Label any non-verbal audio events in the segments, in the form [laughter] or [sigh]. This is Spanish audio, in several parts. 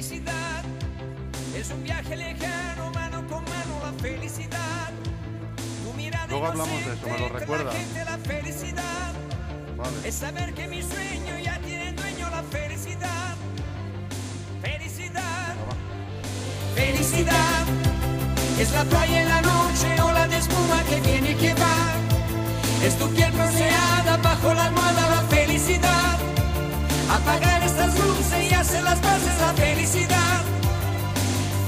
felicidad es un viaje lejano, mano con mano la felicidad. Tu mirada Luego hablamos de eso, me lo inocente, la recuerda. gente, la felicidad Vale. es saber que mi sueño ya tiene dueño la felicidad. Felicidad, felicidad. Es la playa en la noche, ola de espuma que viene y que va. Es tu piel bronceada bajo la almohada, la felicidad. Apagar y hacer las paces, la felicidad.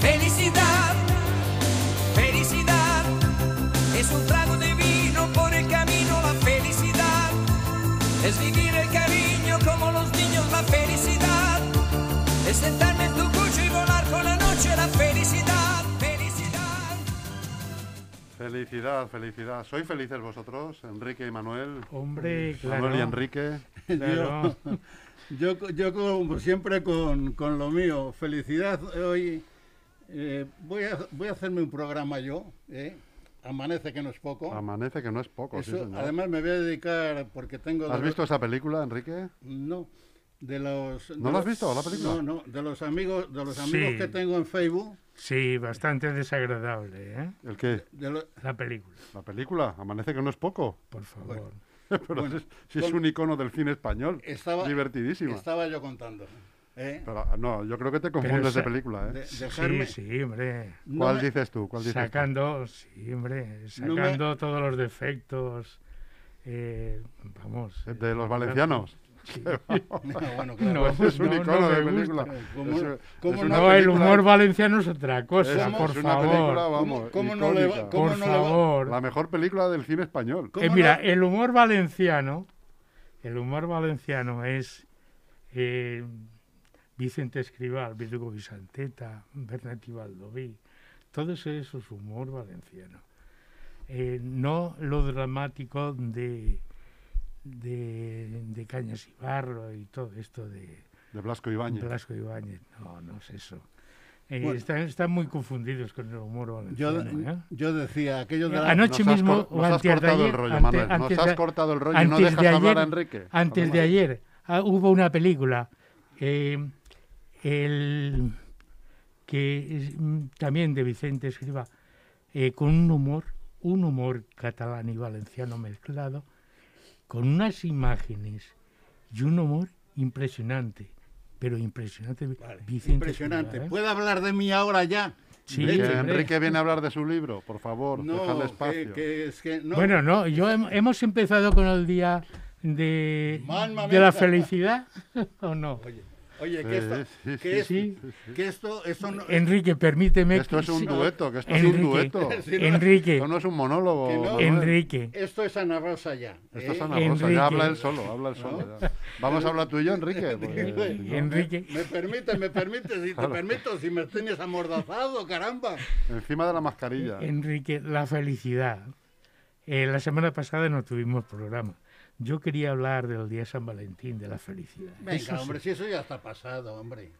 Felicidad, felicidad. Es un trago de vino por el camino, la felicidad. Es vivir el cariño como los niños, la felicidad. Es sentarme en tu coche y volar con la noche, la felicidad, felicidad. Felicidad, felicidad. ¿Sois felices vosotros, Enrique y Manuel? Hombre, claro. Manuel y Enrique. claro. [laughs] [laughs] Yo, yo como siempre con, con lo mío, felicidad. Hoy eh, voy, a, voy a hacerme un programa yo, ¿eh? Amanece que no es poco. Amanece que no es poco, sí, señor. además me voy a dedicar porque tengo... ¿Has los- visto esa película, Enrique? No. De los, de ¿No la has los- visto, la película? No, no. De los amigos, de los amigos Sí. que tengo en Facebook. Sí, bastante desagradable, ¿eh? ¿El qué? de lo- La película, La película. Amanece que no es poco. por favor. [laughs] Pero Bueno, si, si es con- un icono del cine español. estaba, Divertidísima. estaba yo contando. ¿eh? Pero, no, yo creo que te confundes de película, ¿eh? De- dejarme- Sí, sí, hombre. no ¿Cuál me- dices tú? ¿Cuál dices tú? Sacando, sí, hombre, No me- sacando todos los defectos. eh, vamos. ¿De- ¿De los valencianos? No, bueno, [laughs] claro. No, Ese es un no, icono no de película. ¿Cómo- Es- cómo es no? una No, el película- humor valenciano es otra cosa, por es una película, favor. vamos, ¿Cómo- cómo le va- Por no le va- favor. La mejor película del cine español. ¿Cómo Eh, mira, el humor valenciano, el humor valenciano es eh, Vicente Escribal, Virgo Vicenteta, Bernati Baldoví, todo eso, eso es humor valenciano. Eh, no lo dramático de, de, de Cañas y Barro y todo esto de De Blasco Ibáñez. Blasco Ibáñez, no, no es eso. Eh, Bueno. están, están muy confundidos con el humor Yo, valenciano. ¿eh? yo decía, aquello de la... Anoche Nos has mismo, o nos has antes de cortado el rollo, Manuel. Nos antes has de- cortado el rollo y no antes dejas de hablar a Enrique. Antes de ayer ah, hubo una película eh, el, que mm, también de Vicente Escriba, eh, con un humor, un humor catalán y valenciano mezclado, con unas imágenes y un humor impresionante, pero impresionante. Vicente Impresionante. ¿eh? ¿Puede hablar de mí ahora ya? Sí, Que. Enrique viene a hablar de su libro, por favor, No, déjale que, espacio. que es que no. Bueno, no, yo hem- hemos empezado con el día de, de la felicidad, [laughs] ¿o no? Oye, oye, que esto, que es- sí. que esto, esto no, Enrique, permíteme. Esto es un sí, dueto, que esto es un Enrique, dueto. [laughs] No, Enrique, Esto no es un monólogo. No. Enrique, esto es Ana Rosa ya. Esto es ¿eh? Ana Rosa, Enrique. ya habla él solo, habla él solo. ya. Vamos a hablar tú y yo, Enrique. [laughs] porque- Enrique. Me permite, me permite, si te permito, si me tienes amordazado, caramba. Encima de la mascarilla. Enrique, la felicidad. Eh, la semana pasada no tuvimos programa. Yo quería hablar del día San Valentín, de la felicidad. Venga, Eso sí. hombre, si eso ya está pasado, hombre.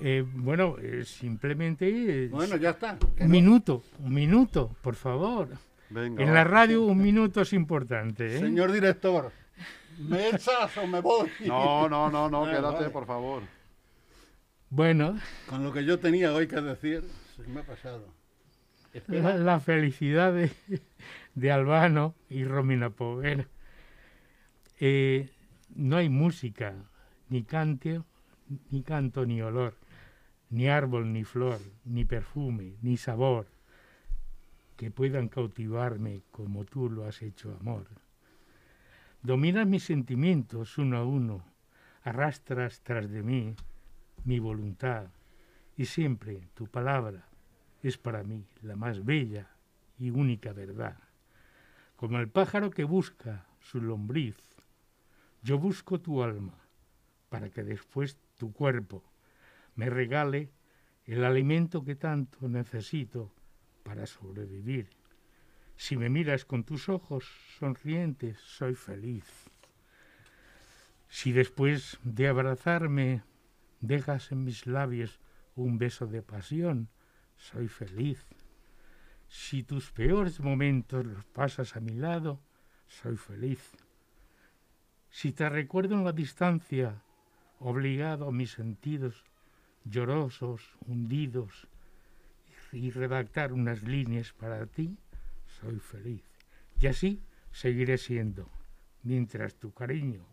Eh, bueno, eh, simplemente eh, Bueno, ya está. un no- minuto, un minuto, por favor. Venga, En la radio un minuto es importante. ¿eh? Señor director, ¿me echas o me voy? No, no, no, no, quédate, vale. por favor. Bueno, Con lo que yo tenía hoy que decir, se me ha pasado. la, la felicidad de, de Albano y Romina Povera. Eh, no hay música, ni canto, ni canto, ni olor, ni árbol, ni flor, ni perfume, ni sabor, que puedan cautivarme como tú lo has hecho, amor. Dominas mis sentimientos uno a uno, arrastras tras de mí mi voluntad, y siempre tu palabra es para mí la más bella y única verdad. Como el pájaro que busca su lombriz, yo busco tu alma para que después tu cuerpo me regale el alimento que tanto necesito para sobrevivir. Si me miras con tus ojos sonrientes, soy feliz. Si después de abrazarme dejas en mis labios un beso de pasión, soy feliz. Si tus peores momentos los pasas a mi lado, soy feliz. Si te recuerdo en la distancia, obligado a mis sentidos, llorosos, hundidos, y redactar unas líneas para ti, soy feliz. Y así seguiré siendo, mientras tu cariño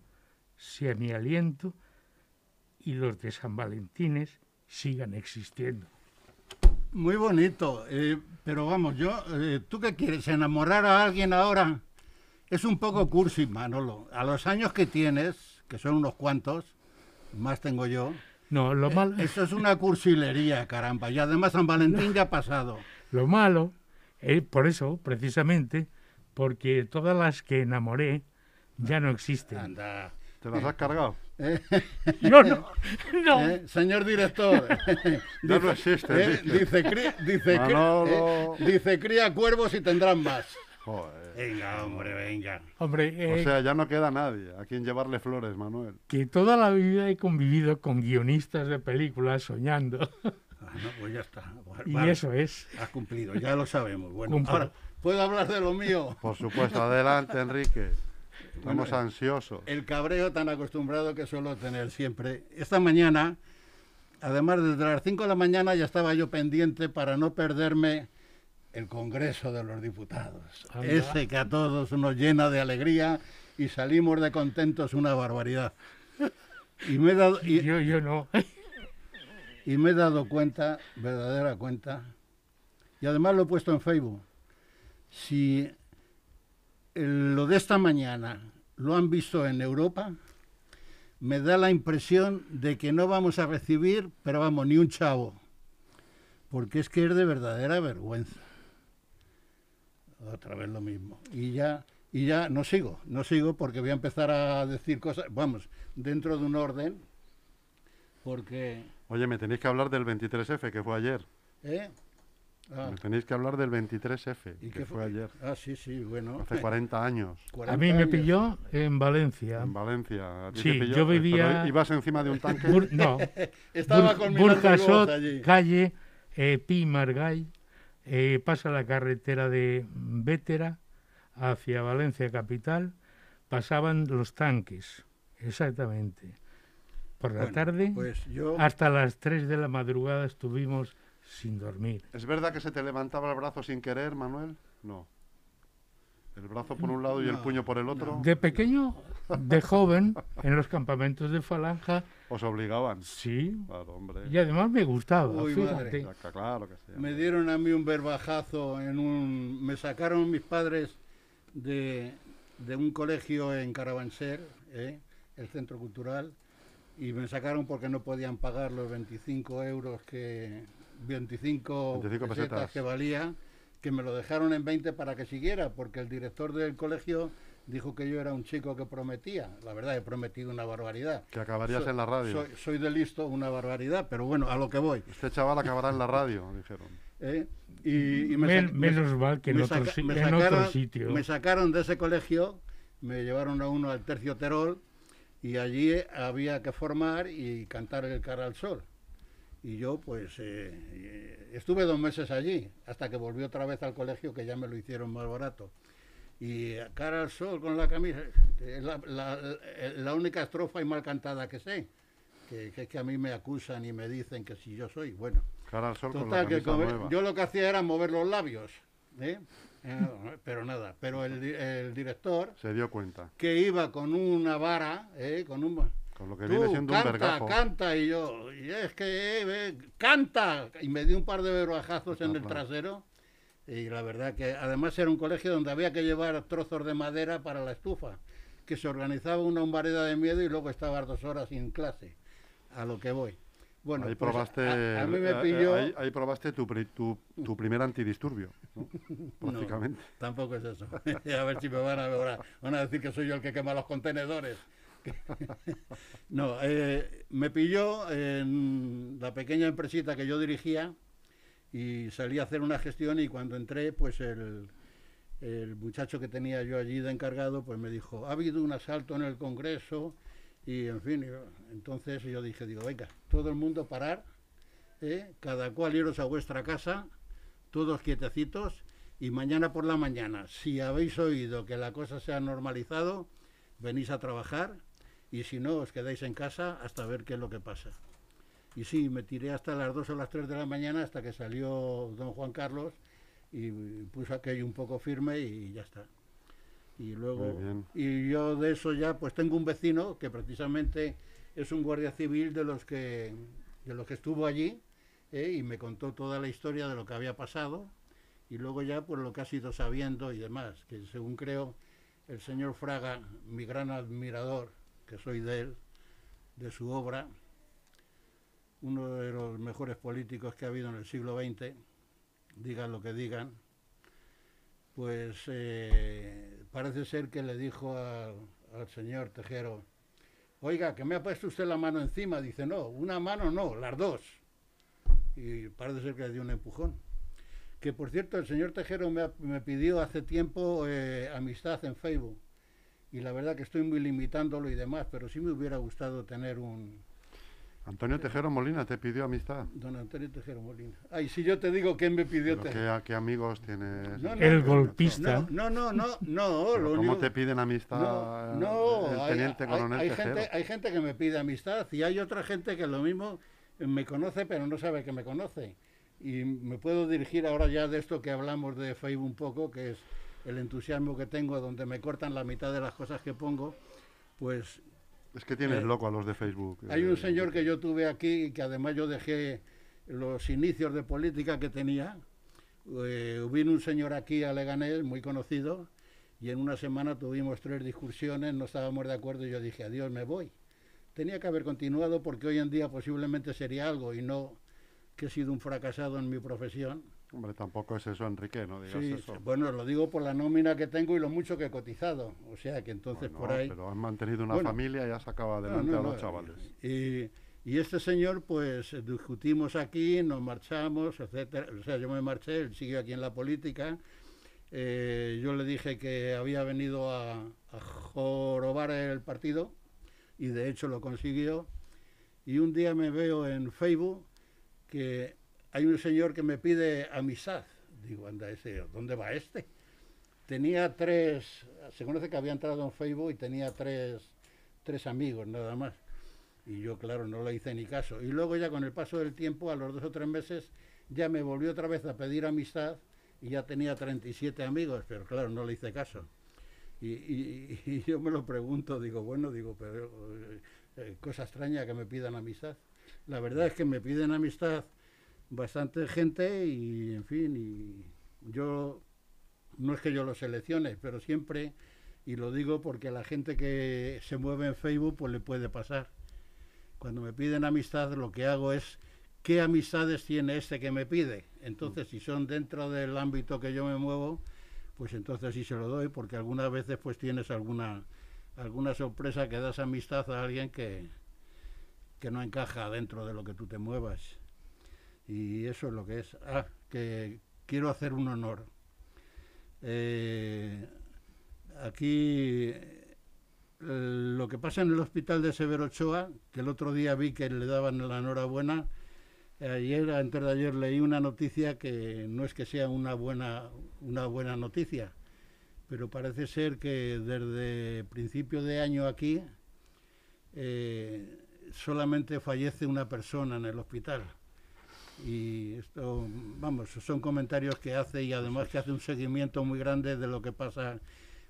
sea mi aliento y los de San Valentines sigan existiendo. Muy bonito, eh, pero vamos, yo, eh, ¿tú qué quieres? ¿Enamorar a alguien ahora? Es un poco cursi, Manolo. A los años que tienes, que son unos cuantos, más tengo yo, No, lo eh, malo, eso es una cursilería, caramba. Y además San Valentín ya ha pasado. lo malo, eh, por eso, precisamente, porque todas las que enamoré ya no existen. Anda. ¿Te las has cargado? No, no, [laughs] no. Eh, Señor director, [laughs] Ya no existen, eh, dice. dice, cría, dice, Manolo. eh, dice cría cuervos y tendrán más. Joder. Venga, hombre, venga. Hombre, O eh, sea, ya no queda nadie a quien llevarle flores, Manuel. que toda la vida he convivido con guionistas de películas soñando. Ah, no, pues ya está. [laughs] Vale, Y eso es. Has cumplido, ya lo sabemos. Bueno, Cumplo. ahora, ¿puedo hablar de lo mío? Por supuesto, adelante, Enrique. Estamos Bueno, ansiosos. El cabreo tan acostumbrado que suelo tener siempre. Esta mañana, además desde las 5 de la mañana ya estaba yo pendiente para no perderme el Congreso de los Diputados. Anda. Ese que a todos nos llena de alegría y salimos de contentos una barbaridad. Y me he dado, y, Yo, yo no. y me he dado cuenta, verdadera cuenta, y además lo he puesto en Facebook. Si el- lo de esta mañana lo han visto en Europa, me da la impresión de que no vamos a recibir, pero vamos, ni un chavo. Porque es que es de verdadera vergüenza. Otra vez lo mismo. Y ya, y ya no sigo, no sigo porque voy a empezar a decir cosas, vamos, dentro de un orden, porque... Oye, me tenéis que hablar del 23F, que fue ayer. ¿eh? Ah, Me tenéis que hablar del 23F, ¿y que fue ayer. Ah, sí, sí, bueno. Hace 40 años. A 40 mí me pilló en Valencia. En Valencia. ¿A ti Sí, te pilló? yo Pero vivía- ¿Ibas encima de un tanque? Bur- no, [laughs] Estaba Bur- con Miranda Burjasot, allí. calle eh, Pi Margall, eh, pasa la carretera de Vétera hacia Valencia capital, pasaban los tanques, exactamente. Por la Bueno, tarde, Pues yo, hasta las 3 de la madrugada estuvimos sin dormir. ¿Es verdad que se te levantaba el brazo sin querer, Manuel? No. El brazo por un lado y el No, puño por el otro. De pequeño, de joven, en los campamentos de Falanja, Os obligaban. sí, Claro, hombre. y además me gustaba, Uy, fíjate. madre. Ya, Claro que sí. me dieron a mí un verbajazo en un... Me sacaron mis padres de, de un colegio en Carabanser, ¿eh? el centro cultural, y me sacaron porque no podían pagar los 25 euros que... 25, 25 pesetas pesetas. que valía, que me lo dejaron en 20 para que siguiera, porque el director del colegio dijo que yo era un chico que prometía. La verdad, he prometido una barbaridad. Que acabarías So- en la radio. Soy, soy de listo, una barbaridad, pero bueno, a lo que voy. Este chaval acabará en la radio, [laughs] dijeron. ¿eh? Y, y me Men- sac- me- menos mal que en, me otro, saca- me en otro sacaron- sitio. Me sacaron de ese colegio, me llevaron a uno al Tercio Terol y allí había que formar y cantar el cara al sol. Y yo pues eh, eh, estuve dos meses allí, hasta que volví otra vez al colegio que ya me lo hicieron más barato. Y a cara al sol con la camisa, es la, la- la única estrofa y mal cantada que sé, que, que es que a mí me acusan y me dicen que si yo soy, bueno. Cara al sol con la Total, que camisa como- nueva. yo lo que hacía era mover los labios, ¿eh? Eh, pero nada, pero el, di- el director Se dio cuenta. que iba con una vara, ¿eh? con un... Con lo que Tú, viene siendo un canta, vergajo. canta, y yo, y es que, eh, canta, y me dio un par de vergajazos en el Claro. trasero, y la verdad que además era un colegio donde había que llevar trozos de madera para la estufa, que se organizaba una humbareda de miedo y luego estabas dos horas sin clase, a lo que voy. Bueno, ahí pues, probaste, a, a mí me pilló... ahí, ahí probaste tu, tu, tu primer antidisturbio, ¿no? [laughs] prácticamente. Tampoco es eso. [laughs] a ver si me van a, van a decir que soy yo el que quema los contenedores. [laughs] no, eh, me pilló en la pequeña empresita que yo dirigía y salí a hacer una gestión y cuando entré, pues el, muchacho que tenía yo allí de encargado, pues me dijo, ha habido un asalto en el Congreso y en fin, entonces yo dije, digo, venga, todo el mundo parar, ¿eh? cada cual iros a vuestra casa, todos quietecitos y mañana por la mañana, si habéis oído que la cosa se ha normalizado, venís a trabajar y si no, os quedáis en casa hasta ver qué es lo que pasa. Y sí, me tiré hasta las 2 o las 3 de la mañana hasta que salió don Juan Carlos y puso aquello un poco firme y ya está. Y luego, y yo de eso ya, pues tengo un vecino que precisamente es un guardia civil de los que, de los que estuvo allí ¿eh? y me contó toda la historia de lo que había pasado y luego ya pues lo que has ido sabiendo y demás, que según creo el señor Fraga, mi gran admirador, que soy de él, de su obra, uno de los mejores políticos que ha habido en el siglo XX, digan lo que digan, pues eh, parece ser que le dijo al, señor Tejero, oiga, que me ha puesto usted la mano encima. Dice, no, una mano no, las dos. Y parece ser que le dio un empujón. Que por cierto, el señor Tejero me, me pidió hace tiempo eh, amistad en Facebook. Y la verdad que estoy muy limitándolo y demás, pero sí me hubiera gustado tener un Antonio Tejero Molina te pidió amistad. don Antonio Tejero Molina. Ay, si yo te digo quién me pidió Pero Tejero. ¿qué, qué amigos tienes? No, no, El no, golpista. No, no, no, no, no, Pero lo ¿Cómo único- te piden amistad No, no, el hay- teniente hay, coronel hay Tejero? gente, hay gente que me pide amistad y hay otra gente que lo mismo me conoce pero no sabe que me conoce. Y me puedo dirigir ahora ya de esto que hablamos de Facebook un poco, que es el entusiasmo que tengo, donde me cortan la mitad de las cosas que pongo, pues Es que tienes Eh, loco a los de Facebook. hay eh, un señor que yo tuve aquí y que además yo dejé los inicios de política que tenía. Eh, vino un señor aquí a Leganés, muy conocido, y en una semana tuvimos tres discusiones, no estábamos de acuerdo y yo dije, adiós, me voy. Tenía que haber continuado porque hoy en día posiblemente sería algo y no que he sido un fracasado en mi profesión. Hombre, tampoco es eso, Enrique, no digas Sí, eso. bueno, lo digo por la nómina que tengo y lo mucho que he cotizado. O sea que entonces Bueno, por ahí... Pero has mantenido una Bueno. familia y has sacado adelante no, a los chavales. Y, y este señor, pues discutimos aquí, nos marchamos, etcétera. O sea, yo me marché, él siguió aquí en la política. Eh, yo le dije que había venido a, a jorobar el partido y de hecho lo consiguió. Y un día me veo en Facebook que hay un señor que me pide amistad. Digo, anda, ese, ¿dónde va este? Tenía tres, se conoce que había entrado en Facebook y tenía tres, tres amigos nada más. Y yo, claro, no le hice ni caso. Y luego ya con el paso del tiempo, a los dos o tres meses, ya me volvió otra vez a pedir amistad y ya tenía 37 amigos, pero claro, no le hice caso. Y, y- y yo me lo pregunto, digo, bueno, digo, pero eh, eh, cosa extraña que me pidan amistad. La verdad es que me piden amistad bastante gente y, en fin, y yo, no es que yo lo seleccione, pero siempre, y lo digo porque a la gente que se mueve en Facebook, pues le puede pasar. Cuando me piden amistad, lo que hago es qué amistades tiene este que me pide. Entonces, si son dentro del ámbito que yo me muevo, pues entonces sí se lo doy, porque algunas veces pues tienes alguna alguna sorpresa que das amistad a alguien que, que no encaja dentro de lo que tú te muevas. Y eso es lo que es. Ah, que quiero hacer un honor. Eh, aquí eh, lo que pasa en el hospital de Severo Ochoa, que el otro día vi que le daban la enhorabuena, ayer, antes de ayer leí una noticia que no es que sea una buena, una buena noticia, pero parece ser que desde principio de año aquí eh, solamente fallece una persona en el hospital. Y esto, vamos, son comentarios que hace y además que hace un seguimiento muy grande de lo que pasa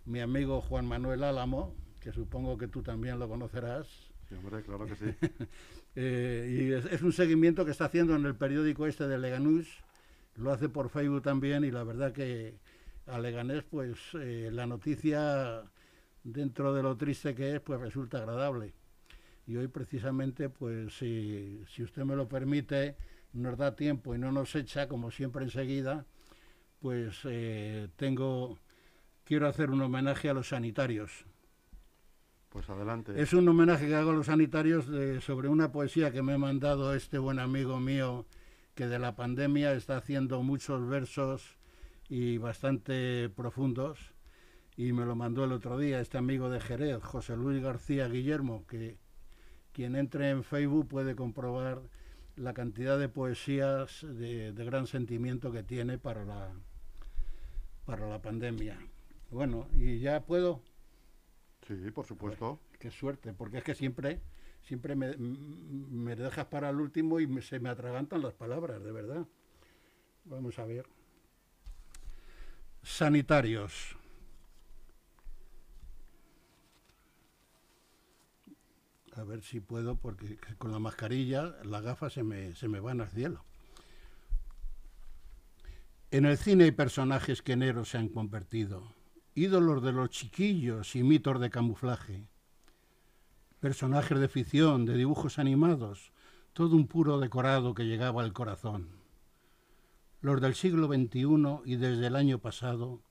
mi amigo Juan Manuel Álamo, que supongo que tú también lo conocerás. Sí, hombre, claro que sí. [laughs] Eh, y es, es un seguimiento que está haciendo en el periódico este de Leganús, lo hace por Facebook también y la verdad que a Leganés pues eh, la noticia dentro de lo triste que es pues resulta agradable. Y hoy precisamente pues si, si usted me lo permite, nos da tiempo y no nos echa como siempre enseguida, pues eh, tengo, quiero hacer un homenaje a los sanitarios. Pues adelante. Es un homenaje que hago a los sanitarios de- sobre una poesía que me ha mandado este buen amigo mío que de la pandemia está haciendo muchos versos y bastante profundos y me lo mandó el otro día este amigo de Jerez, José Luis García Guillermo, que quien entre en Facebook puede comprobar la cantidad de poesías de, de gran sentimiento que tiene para la, para la pandemia. Bueno, y ya puedo. Sí, por supuesto. Qué suerte, porque es que siempre siempre me, me dejas para el último y me- se me atragantan las palabras, de verdad. Vamos a ver. Sanitarios. A ver si puedo, porque con la mascarilla las gafas se me, se me van al cielo. En el cine hay personajes que en héroes se han convertido, ídolos de los chiquillos y mitos de camuflaje, personajes de ficción, de dibujos animados, todo un puro decorado que llegaba al corazón. Los del siglo XXI y desde el año pasado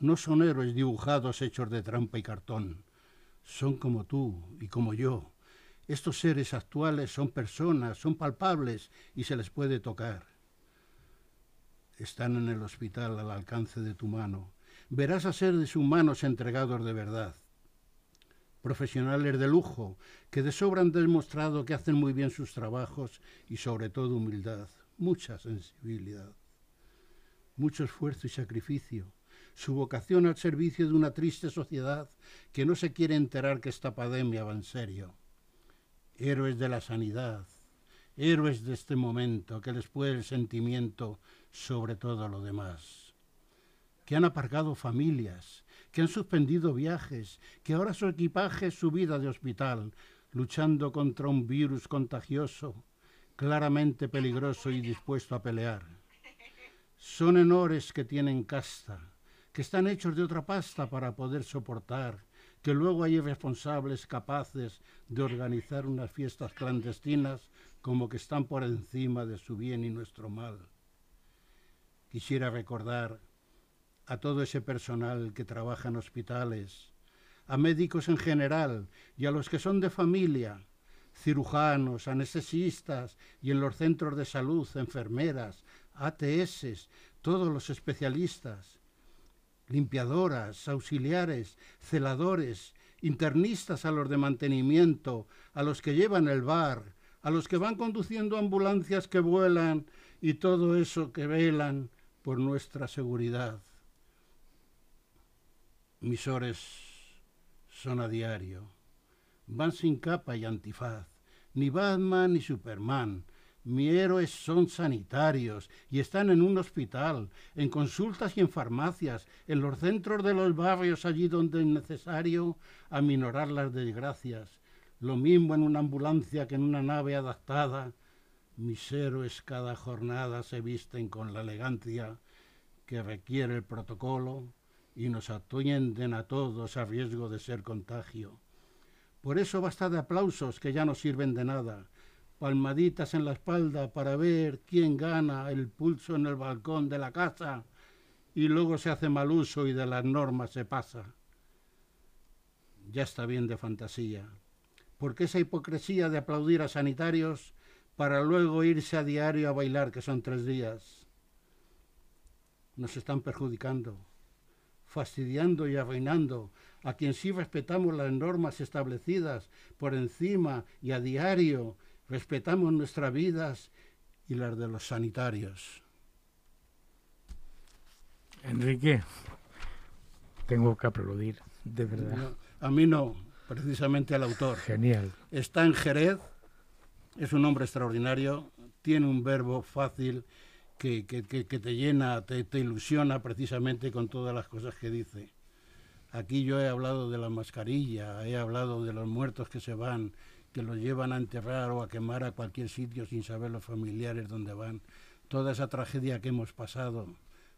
no son héroes dibujados hechos de trampa y cartón, son como tú y como yo. Estos seres actuales son personas, son palpables y se les puede tocar están en el hospital al alcance de tu mano. Verás a seres humanos entregados de verdad. Profesionales de lujo, que de sobra han demostrado que hacen muy bien sus trabajos y sobre todo humildad, mucha sensibilidad, mucho esfuerzo y sacrificio, su vocación al servicio de una triste sociedad que no se quiere enterar que esta pandemia va en serio. Héroes de la sanidad, héroes de este momento que les puede el sentimiento sobre todo lo demás, que han aparcado familias, que han suspendido viajes, que ahora su equipaje es su vida de hospital, luchando contra un virus contagioso, claramente peligroso y dispuesto a pelear. Son honores que tienen casta, que están hechos de otra pasta para poder soportar, que luego hay responsables capaces de organizar unas fiestas clandestinas como que están por encima de su bien y nuestro mal. Quisiera recordar a todo ese personal que trabaja en hospitales, a médicos en general y a los que son de familia, cirujanos, anestesistas y en los centros de salud, enfermeras, ATS, todos los especialistas, limpiadoras, auxiliares, celadores, internistas a los de mantenimiento, a los que llevan el bar, a los que van conduciendo ambulancias que vuelan y todo eso que velan por nuestra seguridad. Mis horas son a diario. Van sin capa y antifaz. Ni Batman ni Superman. Mis héroes son sanitarios y están en un hospital, en consultas y en farmacias, en los centros de los barrios allí donde es necesario aminorar las desgracias. Lo mismo en una ambulancia que en una nave adaptada mis héroes cada jornada se visten con la elegancia que requiere el protocolo y nos atienden a todos a riesgo de ser contagio. Por eso basta de aplausos que ya no sirven de nada, palmaditas en la espalda para ver quién gana el pulso en el balcón de la casa y luego se hace mal uso y de las normas se pasa. Ya está bien de fantasía, porque esa hipocresía de aplaudir a sanitarios para luego irse a diario a bailar, que son tres días. Nos están perjudicando, fastidiando y arruinando a quien sí respetamos las normas establecidas por encima y a diario respetamos nuestras vidas y las de los sanitarios. Enrique, tengo que aplaudir, de verdad. No, a mí no, precisamente al autor. Genial. Está en Jerez, es un hombre extraordinario, tiene un verbo fácil que, que, que, que te llena, te, te, ilusiona precisamente con todas las cosas que dice. Aquí yo he hablado de la mascarilla, he hablado de los muertos que se van, que los llevan a enterrar o a quemar a cualquier sitio sin saber los familiares dónde van. Toda esa tragedia que hemos pasado,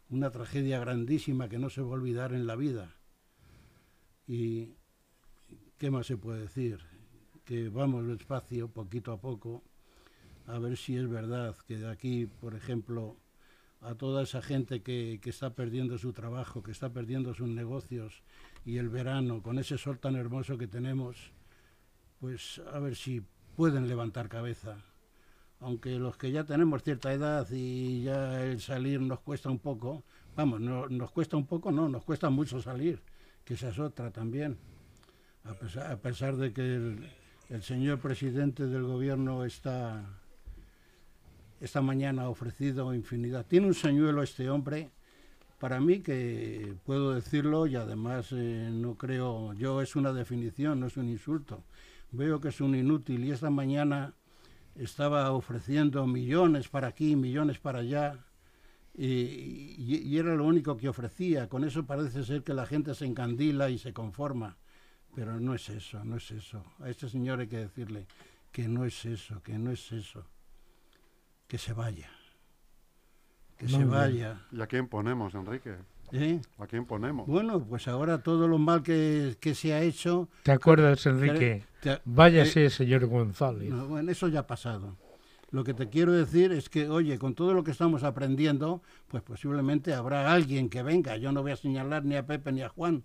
una tragedia grandísima que no se va a olvidar en la vida. ¿Y qué más se puede decir? que vamos despacio, poquito a poco, a ver si es verdad que de aquí, por ejemplo, a toda esa gente que, que, está perdiendo su trabajo, que está perdiendo sus negocios y el verano, con ese sol tan hermoso que tenemos, pues a ver si pueden levantar cabeza. Aunque los que ya tenemos cierta edad y ya el salir nos cuesta un poco, vamos, no, nos cuesta un poco, no, nos cuesta mucho salir, que esa es otra también. A pesar, a pesar de que el, señor presidente del gobierno está esta mañana ofrecido infinidad. Tiene un señuelo este hombre, para mí que puedo decirlo y además eh, no creo, yo es una definición, no es un insulto. Veo que es un inútil y esta mañana estaba ofreciendo millones para aquí, millones para allá, y, y- y era lo único que ofrecía. Con eso parece ser que la gente se encandila y se conforma. Pero no es eso, no es eso. A este señor hay que decirle que no es eso, que no es eso. Que se vaya. Que se vaya. ¿Y a quién ponemos, Enrique? ¿Eh? ¿A quién ponemos? Bueno, pues ahora todo lo mal que, que se ha hecho... ¿Te acuerdas, Enrique? te- Váyase, señor González. No, bueno, eso ya ha pasado. Lo que te quiero decir es que, oye, con todo lo que estamos aprendiendo, pues posiblemente habrá alguien que venga. Yo no voy a señalar ni a Pepe ni a Juan,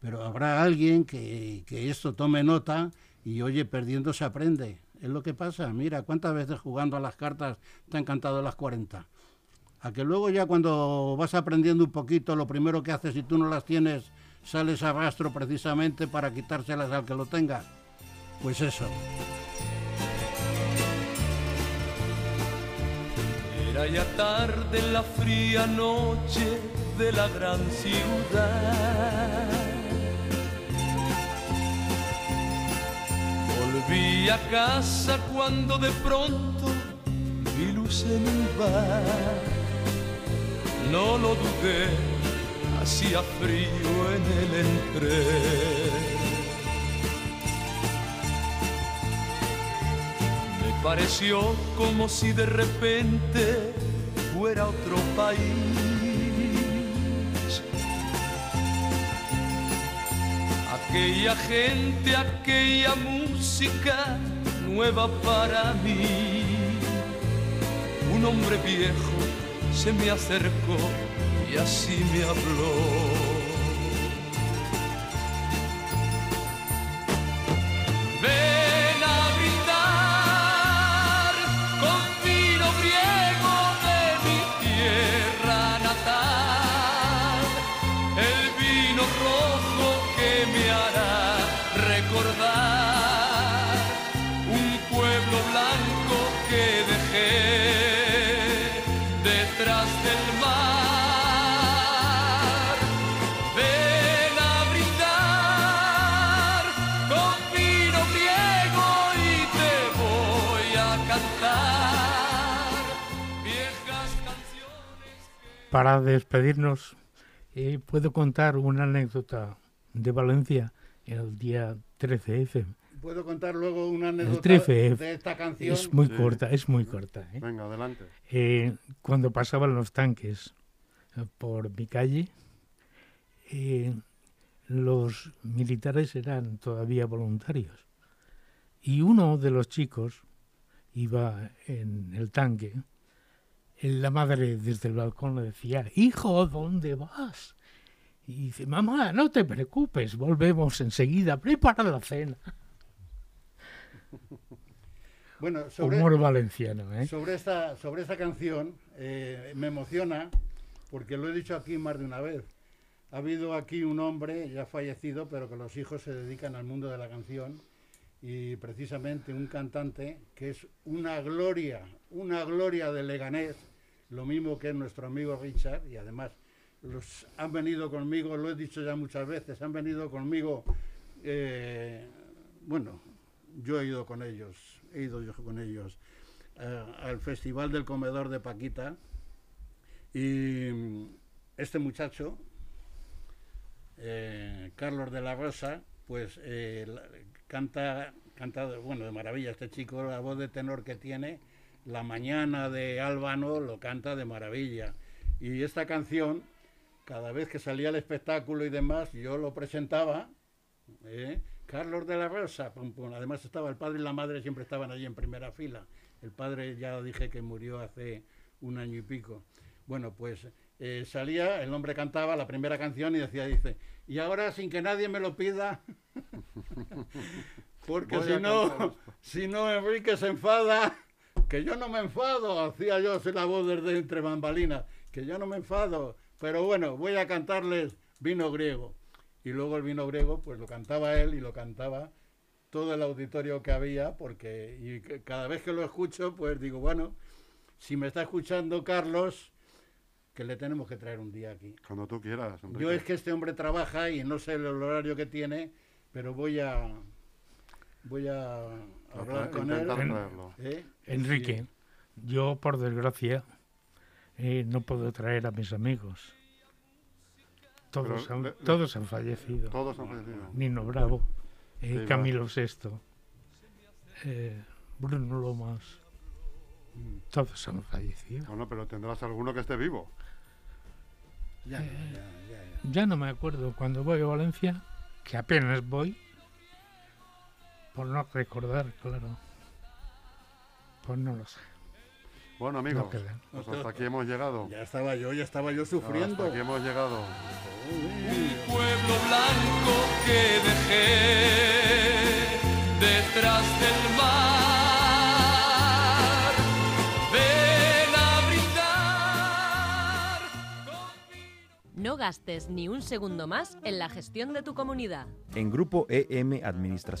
pero habrá alguien que, que esto tome nota y, oye, perdiendo se aprende. Es lo que pasa. Mira, ¿cuántas veces jugando a las cartas te han cantado las 40? A que luego ya cuando vas aprendiendo un poquito, lo primero que haces si tú no las tienes, sales a rastro precisamente para quitárselas al que lo tenga. Pues eso. Era ya tarde en la fría noche de la gran ciudad. Volví a casa cuando de pronto vi luz en un bar. No lo dudé, hacía frío en el entré. Me pareció como si de repente fuera otro país. Aquella gente, aquella música nueva para mí. Un hombre viejo se me acercó y así me habló. Para despedirnos, eh, puedo contar una anécdota de Valencia el día 13F. ¿Puedo contar luego una anécdota 13F. de esta canción? Es muy Sí. corta, es muy corta. ¿eh? Venga, adelante. Eh, cuando pasaban los tanques por mi calle, eh, los militares eran todavía voluntarios. Y uno de los chicos iba en el tanque. La madre desde el balcón le decía, hijo, ¿dónde vas? Y dice, mamá, no te preocupes, volvemos enseguida, prepara la cena. [laughs] Bueno, sobre, Humor valenciano, ¿eh? sobre, esta, sobre esta canción eh, me emociona porque lo he dicho aquí más de una vez. Ha habido aquí un hombre ya fallecido, pero que los hijos se dedican al mundo de la canción y precisamente un cantante que es una gloria, una gloria de Leganés, lo mismo que nuestro amigo Richard y además los han venido conmigo, lo he dicho ya muchas veces, han venido conmigo, eh, bueno, yo he ido con ellos, he ido yo con ellos eh, al Festival del Comedor de Paquita y este muchacho, eh, Carlos de la Rosa, pues canta, canta, bueno, de maravilla este chico, la voz de tenor que tiene, La Mañana de Álvano lo canta de maravilla. Y esta canción, cada vez que salía el espectáculo y demás, yo lo presentaba, ¿eh? Carlos de la Rosa, pum, pum. además estaba el padre y la madre, siempre estaban allí en primera fila. El padre ya dije que murió hace un año y pico. Bueno, pues eh, salía, el hombre cantaba la primera canción y decía, dice, y ahora sin que nadie me lo pida, [laughs] porque Voy si no, si no Enrique se enfada, que yo no me enfado, hacía yo así la voz desde entre bambalinas, que yo no me enfado, pero bueno, voy a cantarles vino griego. Y luego el vino griego, pues lo cantaba él y lo cantaba todo el auditorio que había, porque y cada vez que lo escucho, pues digo, bueno, si me está escuchando Carlos, que le tenemos que traer un día aquí. Cuando tú quieras, Enrique. Yo es que este hombre trabaja y no sé el horario que tiene, pero voy a voy a hablar con intentar él. traerlo. ¿eh? Enrique, yo por desgracia eh, no puedo traer a mis amigos. Todos, Pero han, le- le- todos han fallecido. Todos han fallecido. Nino Bravo, eh, Sí, Camilo VI, eh, Bruno Lomas, todos han fallecido. Bueno, pero tendrás alguno que esté vivo. Ya, ya, ya, ya. Ya no me acuerdo cuando voy a Valencia, que apenas voy, por no recordar, claro. Pues no lo sé. Bueno, No amigos, pues hasta aquí hemos llegado. Ya estaba yo, ya estaba yo sufriendo. Hasta aquí hemos llegado. un pueblo blanco que dejé detrás del mar. Ven a brindar. No gastes ni un segundo más en la gestión de tu comunidad. En Grupo EM Administración.